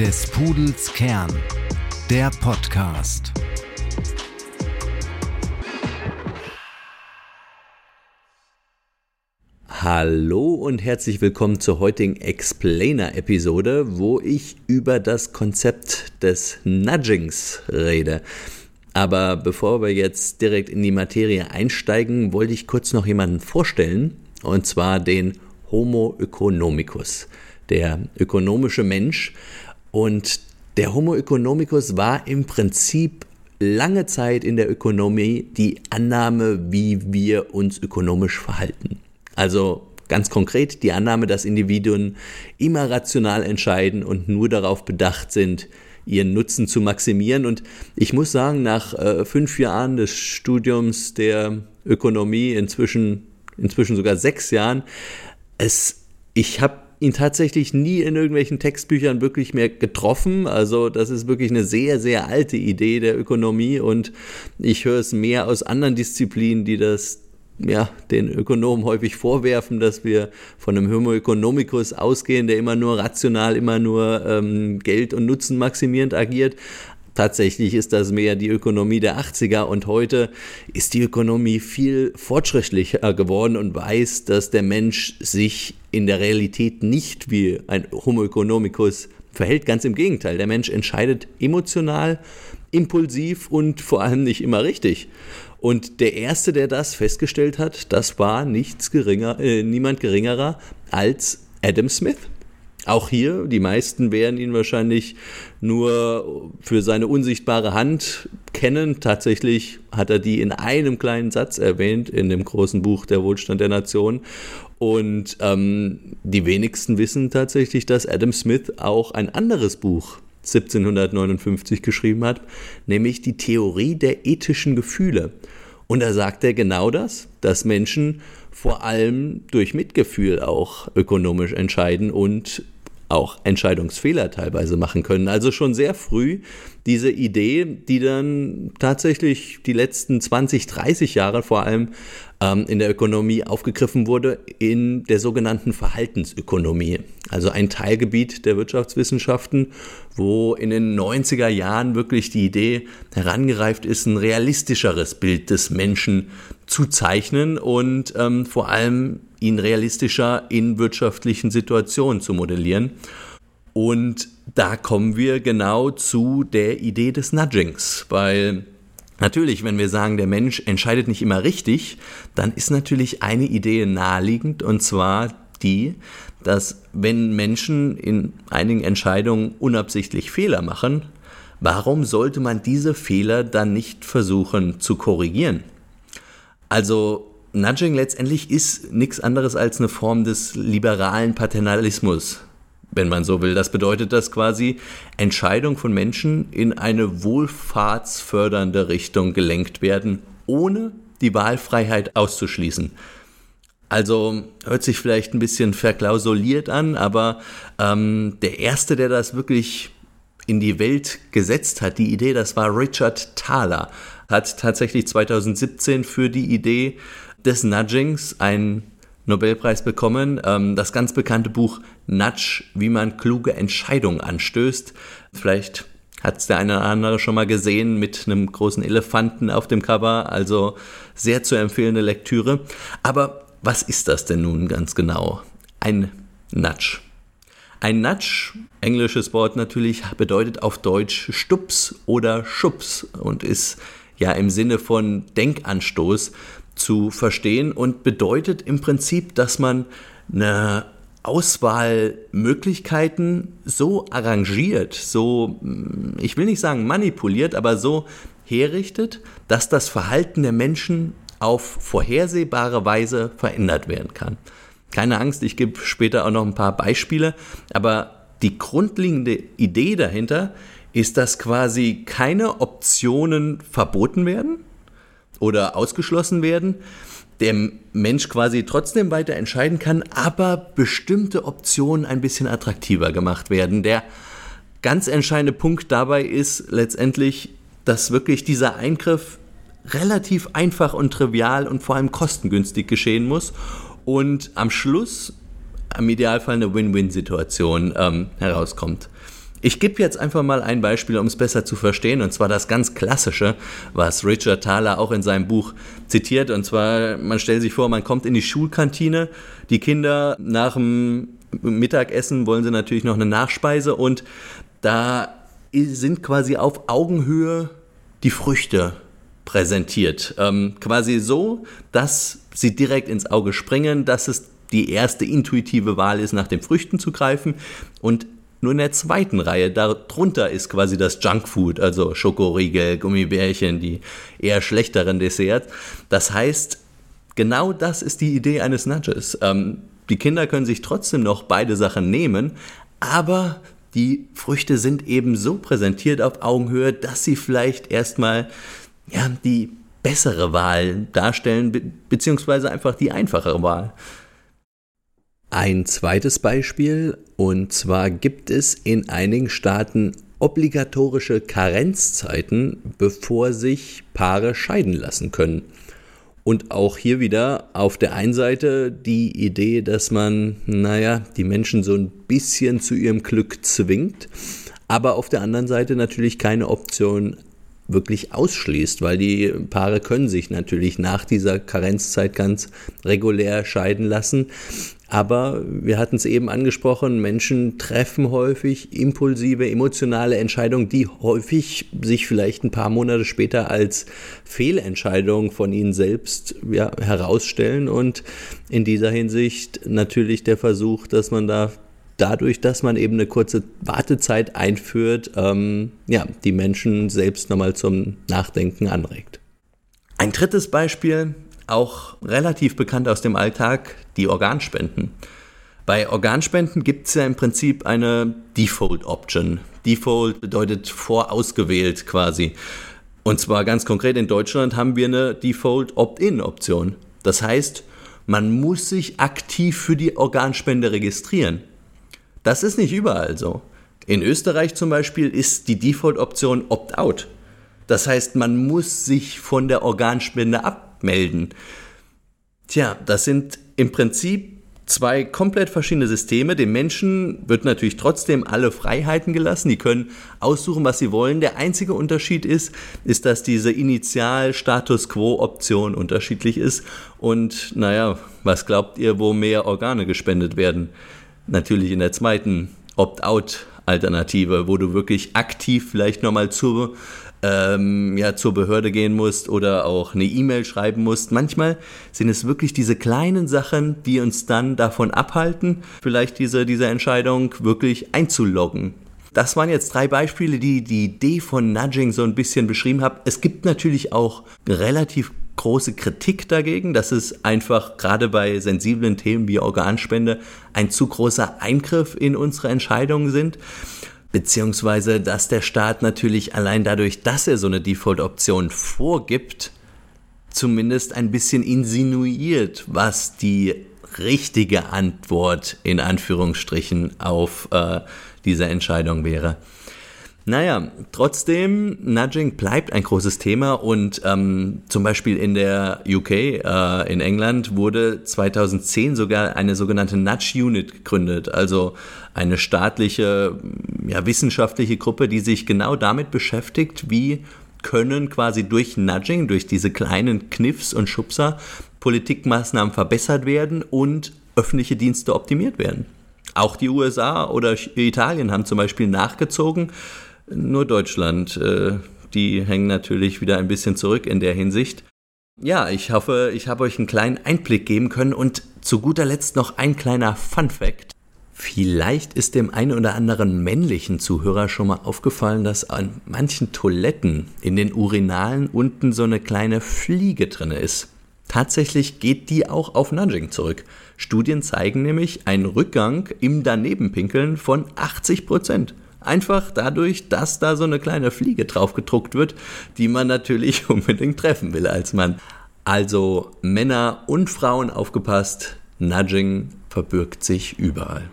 Des Pudels Kern, der Podcast. Hallo und herzlich willkommen zur heutigen Explainer-Episode, wo ich über das Konzept des Nudgings rede. Aber bevor wir jetzt direkt in die Materie einsteigen, wollte ich kurz noch jemanden vorstellen, und zwar den Homo economicus, der ökonomische Mensch. Und der Homo economicus war im Prinzip lange Zeit in der Ökonomie die Annahme, wie wir uns ökonomisch verhalten. Also ganz konkret die Annahme, dass Individuen immer rational entscheiden und nur darauf bedacht sind, ihren Nutzen zu maximieren. Und ich muss sagen, nach äh, fünf Jahren des Studiums der Ökonomie, inzwischen, inzwischen sogar sechs Jahren, es, ich habe ihn tatsächlich nie in irgendwelchen Textbüchern wirklich mehr getroffen. Also das ist wirklich eine sehr, sehr alte Idee der Ökonomie und ich höre es mehr aus anderen Disziplinen, die das ja, den Ökonomen häufig vorwerfen, dass wir von einem Homo economicus ausgehen, der immer nur rational, immer nur ähm, Geld und Nutzen maximierend agiert. Tatsächlich ist das mehr die Ökonomie der 80er und heute ist die Ökonomie viel fortschrittlicher geworden und weiß, dass der Mensch sich in der Realität nicht wie ein Homo economicus verhält. Ganz im Gegenteil, der Mensch entscheidet emotional, impulsiv und vor allem nicht immer richtig. Und der erste, der das festgestellt hat, das war nichts geringer, äh, niemand geringerer als Adam Smith. Auch hier, die meisten werden ihn wahrscheinlich nur für seine unsichtbare Hand kennen. Tatsächlich hat er die in einem kleinen Satz erwähnt in dem großen Buch Der Wohlstand der Nation. Und ähm, die wenigsten wissen tatsächlich, dass Adam Smith auch ein anderes Buch 1759 geschrieben hat, nämlich die Theorie der ethischen Gefühle. Und da sagt er genau das, dass Menschen vor allem durch Mitgefühl auch ökonomisch entscheiden und auch Entscheidungsfehler teilweise machen können. Also schon sehr früh diese Idee, die dann tatsächlich die letzten 20, 30 Jahre vor allem ähm, in der Ökonomie aufgegriffen wurde, in der sogenannten Verhaltensökonomie. Also ein Teilgebiet der Wirtschaftswissenschaften, wo in den 90er Jahren wirklich die Idee herangereift ist, ein realistischeres Bild des Menschen zu zeichnen und ähm, vor allem ihn realistischer in wirtschaftlichen Situationen zu modellieren. Und da kommen wir genau zu der Idee des Nudgings, weil natürlich, wenn wir sagen, der Mensch entscheidet nicht immer richtig, dann ist natürlich eine Idee naheliegend und zwar die, dass wenn Menschen in einigen Entscheidungen unabsichtlich Fehler machen, warum sollte man diese Fehler dann nicht versuchen zu korrigieren? Also Nudging letztendlich ist nichts anderes als eine Form des liberalen Paternalismus, wenn man so will. Das bedeutet, dass quasi Entscheidungen von Menschen in eine wohlfahrtsfördernde Richtung gelenkt werden, ohne die Wahlfreiheit auszuschließen. Also hört sich vielleicht ein bisschen verklausuliert an, aber ähm, der erste, der das wirklich in die Welt gesetzt hat, die Idee, das war Richard Thaler, hat tatsächlich 2017 für die Idee des Nudgings einen Nobelpreis bekommen. Ähm, das ganz bekannte Buch Nudge, wie man kluge Entscheidungen anstößt. Vielleicht hat es der eine oder andere schon mal gesehen mit einem großen Elefanten auf dem Cover. Also sehr zu empfehlende Lektüre. Aber was ist das denn nun ganz genau? Ein Nudge. Ein Nudge, englisches Wort natürlich, bedeutet auf Deutsch Stups oder Schubs und ist ja im Sinne von Denkanstoß zu verstehen und bedeutet im Prinzip, dass man eine Auswahlmöglichkeiten so arrangiert, so, hm, ich will nicht sagen manipuliert, aber so herrichtet, dass das Verhalten der Menschen auf vorhersehbare Weise verändert werden kann. Keine Angst, ich gebe später auch noch ein paar Beispiele, aber die grundlegende Idee dahinter ist, dass quasi keine Optionen verboten werden, oder ausgeschlossen werden, der Mensch quasi trotzdem weiter entscheiden kann, aber bestimmte Optionen ein bisschen attraktiver gemacht werden. Der ganz entscheidende Punkt dabei ist letztendlich, dass wirklich dieser Eingriff relativ einfach und trivial und vor allem kostengünstig geschehen muss und am Schluss im Idealfall eine Win-Win-Situation ähm, herauskommt. Ich gebe jetzt einfach mal ein Beispiel, um es besser zu verstehen, und zwar das ganz klassische, was Richard Thaler auch in seinem Buch zitiert. Und zwar, man stellt sich vor, man kommt in die Schulkantine, die Kinder nach dem Mittagessen wollen sie natürlich noch eine Nachspeise und da sind quasi auf Augenhöhe die Früchte präsentiert. Ähm, quasi so, dass sie direkt ins Auge springen, dass es die erste intuitive Wahl ist, nach den Früchten zu greifen. Und nur in der zweiten Reihe, darunter ist quasi das Junkfood, also Schokoriegel, Gummibärchen, die eher schlechteren Desserts. Das heißt, genau das ist die Idee eines Nudges. Ähm, die Kinder können sich trotzdem noch beide Sachen nehmen, aber die Früchte sind eben so präsentiert auf Augenhöhe, dass sie vielleicht erstmal ja, die bessere Wahl darstellen, be beziehungsweise einfach die einfachere Wahl. Ein zweites Beispiel, und zwar gibt es in einigen Staaten obligatorische Karenzzeiten, bevor sich Paare scheiden lassen können. Und auch hier wieder auf der einen Seite die Idee, dass man, naja, die Menschen so ein bisschen zu ihrem Glück zwingt, aber auf der anderen Seite natürlich keine Option wirklich ausschließt, weil die Paare können sich natürlich nach dieser Karenzzeit ganz regulär scheiden lassen. Aber wir hatten es eben angesprochen, Menschen treffen häufig impulsive, emotionale Entscheidungen, die häufig sich vielleicht ein paar Monate später als Fehlentscheidung von ihnen selbst ja, herausstellen. Und in dieser Hinsicht natürlich der Versuch, dass man da dadurch, dass man eben eine kurze Wartezeit einführt, ähm, ja, die Menschen selbst nochmal zum Nachdenken anregt. Ein drittes Beispiel, auch relativ bekannt aus dem Alltag, die Organspenden. Bei Organspenden gibt es ja im Prinzip eine Default Option. Default bedeutet vorausgewählt quasi. Und zwar ganz konkret in Deutschland haben wir eine Default Opt-in Option. Das heißt, man muss sich aktiv für die Organspende registrieren. Das ist nicht überall so. In Österreich zum Beispiel ist die Default-Option Opt-out. Das heißt, man muss sich von der Organspende abmelden. Tja, das sind im Prinzip zwei komplett verschiedene Systeme. Den Menschen wird natürlich trotzdem alle Freiheiten gelassen. Die können aussuchen, was sie wollen. Der einzige Unterschied ist, ist, dass diese Initial-Status Quo-Option unterschiedlich ist. Und naja, was glaubt ihr, wo mehr Organe gespendet werden? Natürlich in der zweiten Opt-out-Alternative, wo du wirklich aktiv vielleicht nochmal zur ähm, ja, zur Behörde gehen musst oder auch eine E-Mail schreiben musst. Manchmal sind es wirklich diese kleinen Sachen, die uns dann davon abhalten, vielleicht diese, diese Entscheidung wirklich einzuloggen. Das waren jetzt drei Beispiele, die die Idee von Nudging so ein bisschen beschrieben haben. Es gibt natürlich auch relativ große Kritik dagegen, dass es einfach gerade bei sensiblen Themen wie Organspende ein zu großer Eingriff in unsere Entscheidungen sind beziehungsweise dass der Staat natürlich allein dadurch, dass er so eine Default-Option vorgibt, zumindest ein bisschen insinuiert, was die richtige Antwort in Anführungsstrichen auf äh, diese Entscheidung wäre. Naja, trotzdem, Nudging bleibt ein großes Thema und ähm, zum Beispiel in der UK, äh, in England, wurde 2010 sogar eine sogenannte Nudge Unit gegründet, also eine staatliche, ja, wissenschaftliche Gruppe, die sich genau damit beschäftigt, wie können quasi durch Nudging, durch diese kleinen Kniffs und Schubser Politikmaßnahmen verbessert werden und öffentliche Dienste optimiert werden. Auch die USA oder Italien haben zum Beispiel nachgezogen nur Deutschland, äh, die hängen natürlich wieder ein bisschen zurück in der Hinsicht. Ja, ich hoffe, ich habe euch einen kleinen Einblick geben können und zu guter Letzt noch ein kleiner Fun Fact. Vielleicht ist dem einen oder anderen männlichen Zuhörer schon mal aufgefallen, dass an manchen Toiletten in den Urinalen unten so eine kleine Fliege drin ist. Tatsächlich geht die auch auf Nudging zurück. Studien zeigen nämlich einen Rückgang im Danebenpinkeln von 80 Prozent. Einfach dadurch, dass da so eine kleine Fliege drauf gedruckt wird, die man natürlich unbedingt treffen will als Mann. Also Männer und Frauen aufgepasst, Nudging verbirgt sich überall.